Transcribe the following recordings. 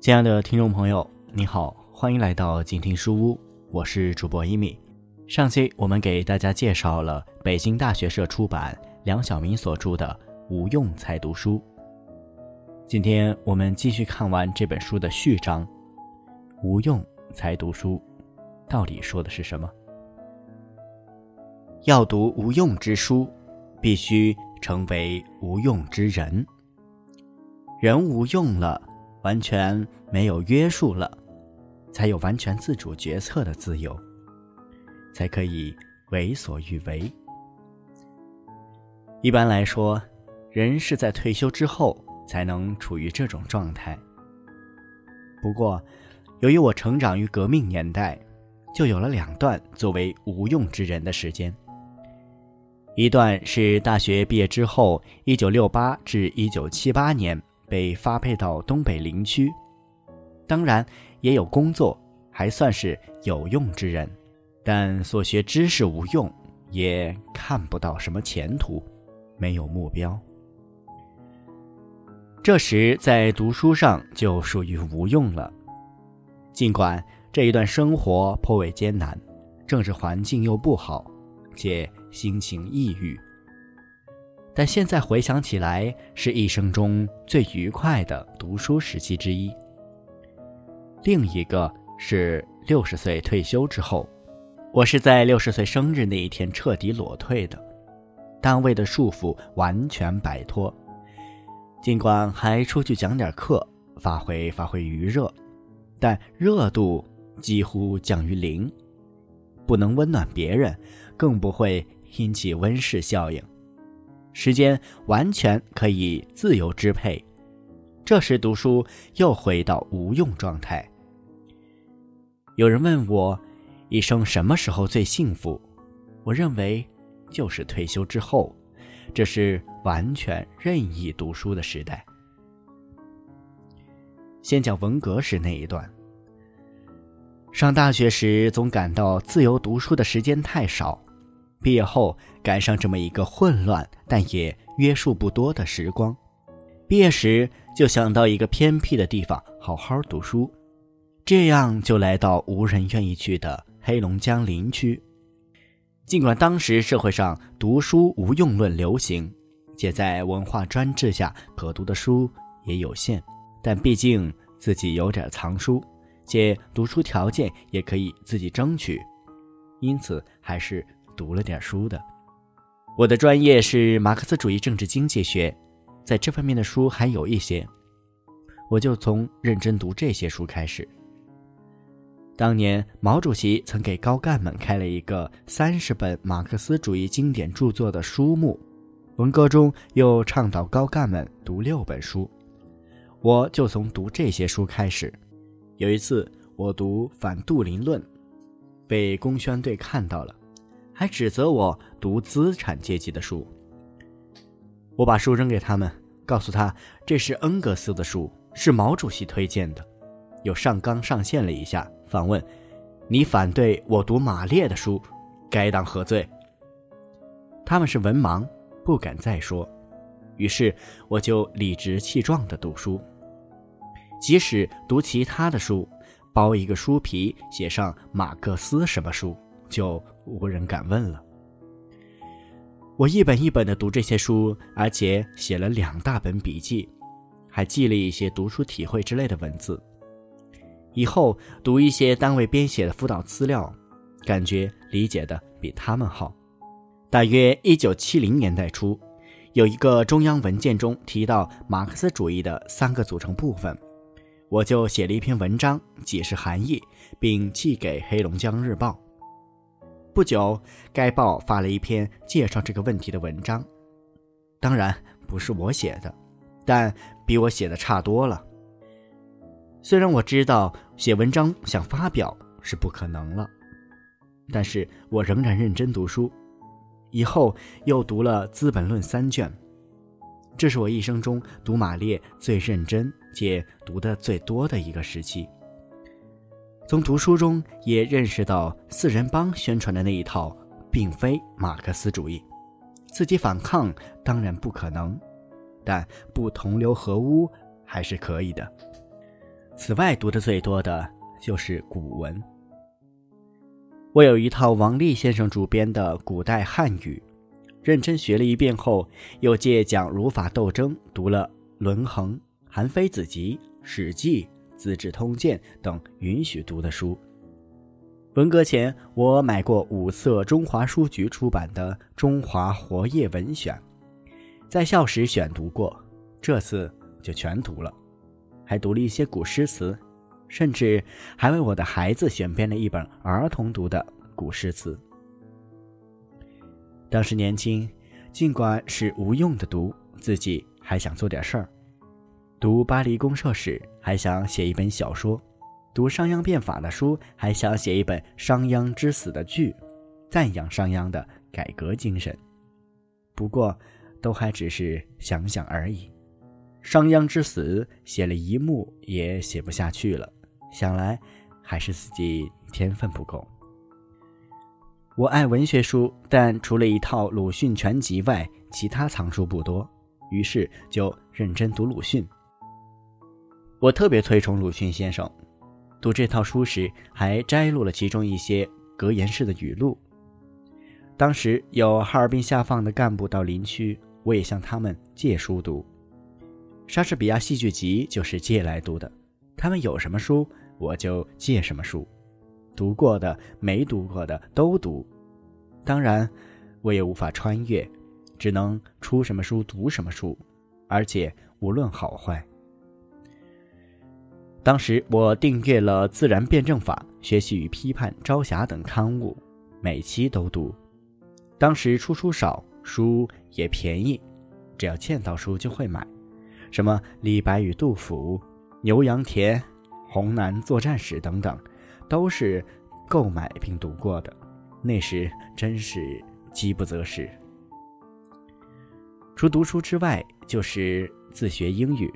亲爱的听众朋友，你好，欢迎来到静听书屋，我是主播一米。上期我们给大家介绍了北京大学社出版梁晓明所著的《无用才读书》。今天我们继续看完这本书的序章，《无用才读书》，到底说的是什么？要读无用之书，必须成为无用之人。人无用了。完全没有约束了，才有完全自主决策的自由，才可以为所欲为。一般来说，人是在退休之后才能处于这种状态。不过，由于我成长于革命年代，就有了两段作为无用之人的时间。一段是大学毕业之后，一九六八至一九七八年。被发配到东北林区，当然也有工作，还算是有用之人，但所学知识无用，也看不到什么前途，没有目标。这时在读书上就属于无用了。尽管这一段生活颇为艰难，政治环境又不好，且心情抑郁。但现在回想起来，是一生中最愉快的读书时期之一。另一个是六十岁退休之后，我是在六十岁生日那一天彻底裸退的，单位的束缚完全摆脱。尽管还出去讲点课，发挥发挥余热，但热度几乎降于零，不能温暖别人，更不会引起温室效应。时间完全可以自由支配，这时读书又回到无用状态。有人问我，一生什么时候最幸福？我认为，就是退休之后，这是完全任意读书的时代。先讲文革时那一段。上大学时总感到自由读书的时间太少。毕业后赶上这么一个混乱但也约束不多的时光，毕业时就想到一个偏僻的地方好好读书，这样就来到无人愿意去的黑龙江林区。尽管当时社会上读书无用论流行，且在文化专制下可读的书也有限，但毕竟自己有点藏书，且读书条件也可以自己争取，因此还是。读了点书的，我的专业是马克思主义政治经济学，在这方面的书还有一些，我就从认真读这些书开始。当年毛主席曾给高干们开了一个三十本马克思主义经典著作的书目，文革中又倡导高干们读六本书，我就从读这些书开始。有一次我读《反杜林论》，被公宣队看到了。还指责我读资产阶级的书。我把书扔给他们，告诉他这是恩格斯的书，是毛主席推荐的，又上纲上线了一下，反问：“你反对我读马列的书，该当何罪？”他们是文盲，不敢再说，于是我就理直气壮地读书，即使读其他的书，包一个书皮，写上马克思什么书。就无人敢问了。我一本一本的读这些书，而且写了两大本笔记，还记了一些读书体会之类的文字。以后读一些单位编写的辅导资料，感觉理解的比他们好。大约一九七零年代初，有一个中央文件中提到马克思主义的三个组成部分，我就写了一篇文章解释含义，并寄给《黑龙江日报》。不久，该报发了一篇介绍这个问题的文章，当然不是我写的，但比我写的差多了。虽然我知道写文章想发表是不可能了，但是我仍然认真读书。以后又读了《资本论》三卷，这是我一生中读马列最认真且读的最多的一个时期。从读书中也认识到四人帮宣传的那一套并非马克思主义，自己反抗当然不可能，但不同流合污还是可以的。此外，读的最多的就是古文。我有一套王立先生主编的古代汉语，认真学了一遍后，又借讲儒法斗争读了《论衡》《韩非子集》《史记》。《资治通鉴》等允许读的书。文革前，我买过五色中华书局出版的《中华活页文选》，在校时选读过，这次就全读了，还读了一些古诗词，甚至还为我的孩子选编了一本儿童读的古诗词。当时年轻，尽管是无用的读，自己还想做点事儿。读巴黎公社史，还想写一本小说；读商鞅变法的书，还想写一本商鞅之死的剧，赞扬商鞅的改革精神。不过，都还只是想想而已。商鞅之死写了一幕也写不下去了，想来还是自己天分不够。我爱文学书，但除了一套鲁迅全集外，其他藏书不多，于是就认真读鲁迅。我特别推崇鲁迅先生，读这套书时还摘录了其中一些格言式的语录。当时有哈尔滨下放的干部到林区，我也向他们借书读。莎士比亚戏剧集就是借来读的，他们有什么书我就借什么书，读过的没读过的都读。当然，我也无法穿越，只能出什么书读什么书，而且无论好坏。当时我订阅了《自然辩证法》《学习与批判》《朝霞》等刊物，每期都读。当时出书少，书也便宜，只要见到书就会买。什么李白与杜甫、牛羊田、红南作战史等等，都是购买并读过的。那时真是饥不择食。除读书之外，就是自学英语。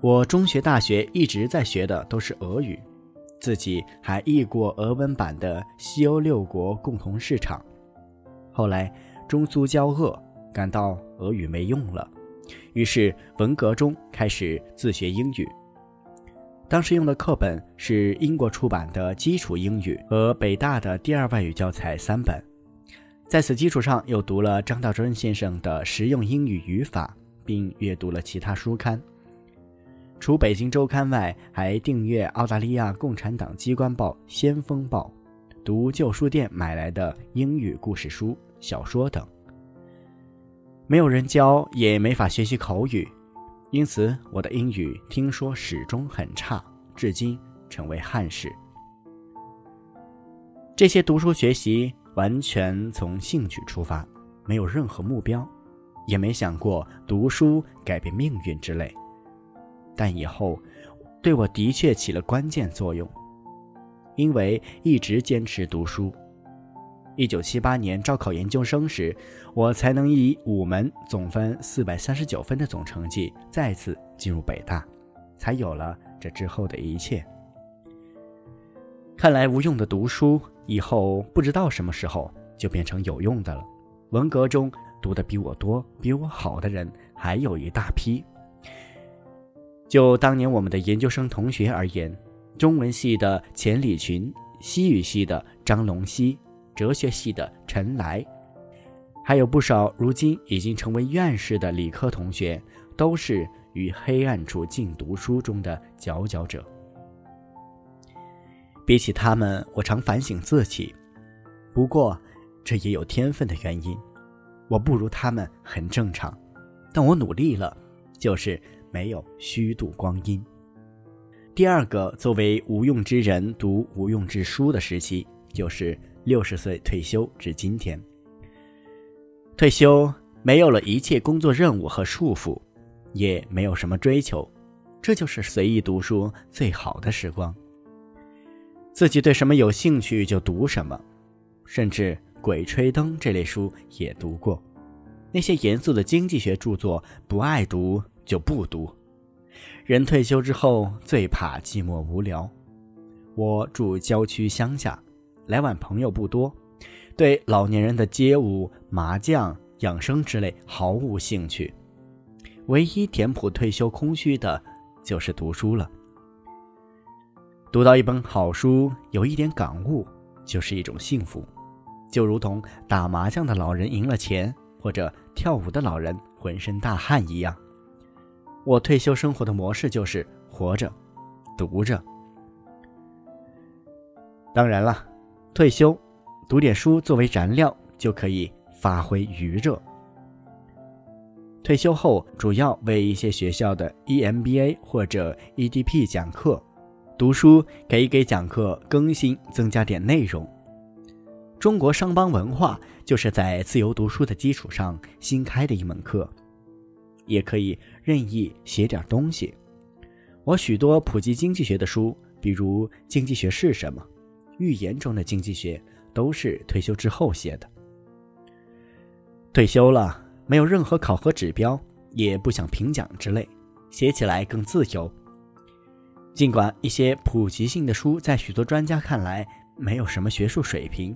我中学、大学一直在学的都是俄语，自己还译过俄文版的《西欧六国共同市场》。后来中苏交恶，感到俄语没用了，于是文革中开始自学英语。当时用的课本是英国出版的基础英语和北大的第二外语教材三本，在此基础上又读了张道真先生的实用英语语法，并阅读了其他书刊。除《北京周刊》外，还订阅澳大利亚共产党机关报《先锋报》，读旧书店买来的英语故事书、小说等。没有人教，也没法学习口语，因此我的英语听说始终很差，至今成为憾事。这些读书学习完全从兴趣出发，没有任何目标，也没想过读书改变命运之类。但以后，对我的确起了关键作用，因为一直坚持读书。一九七八年招考研究生时，我才能以五门总分四百三十九分的总成绩再次进入北大，才有了这之后的一切。看来无用的读书，以后不知道什么时候就变成有用的了。文革中读的比我多、比我好的人还有一大批。就当年我们的研究生同学而言，中文系的钱理群、西语系的张龙溪、哲学系的陈来，还有不少如今已经成为院士的理科同学，都是于黑暗处静读书中的佼佼者。比起他们，我常反省自己，不过这也有天分的原因，我不如他们很正常，但我努力了，就是。没有虚度光阴。第二个作为无用之人读无用之书的时期，就是六十岁退休至今天。退休没有了一切工作任务和束缚，也没有什么追求，这就是随意读书最好的时光。自己对什么有兴趣就读什么，甚至《鬼吹灯》这类书也读过。那些严肃的经济学著作不爱读。就不读。人退休之后最怕寂寞无聊，我住郊区乡下，来往朋友不多，对老年人的街舞、麻将、养生之类毫无兴趣。唯一填补退休空虚的，就是读书了。读到一本好书，有一点感悟，就是一种幸福。就如同打麻将的老人赢了钱，或者跳舞的老人浑身大汗一样。我退休生活的模式就是活着，读着。当然了，退休读点书作为燃料，就可以发挥余热。退休后，主要为一些学校的 EMBA 或者 EDP 讲课，读书可以给讲课更新增加点内容。中国商帮文化就是在自由读书的基础上新开的一门课，也可以任意写点东西。我许多普及经济学的书，比如《经济学是什么》《预言中的经济学》，都是退休之后写的。退休了，没有任何考核指标，也不想评奖之类，写起来更自由。尽管一些普及性的书在许多专家看来没有什么学术水平。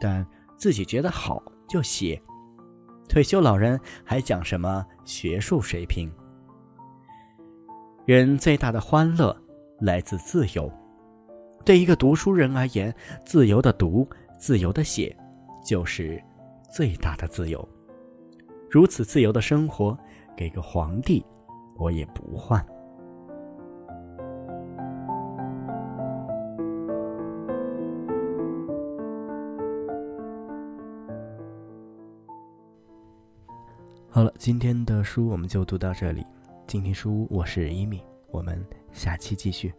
但自己觉得好就写，退休老人还讲什么学术水平？人最大的欢乐来自自由。对一个读书人而言，自由的读，自由的写，就是最大的自由。如此自由的生活，给个皇帝，我也不换。好了，今天的书我们就读到这里。静听书屋，我是伊米，我们下期继续。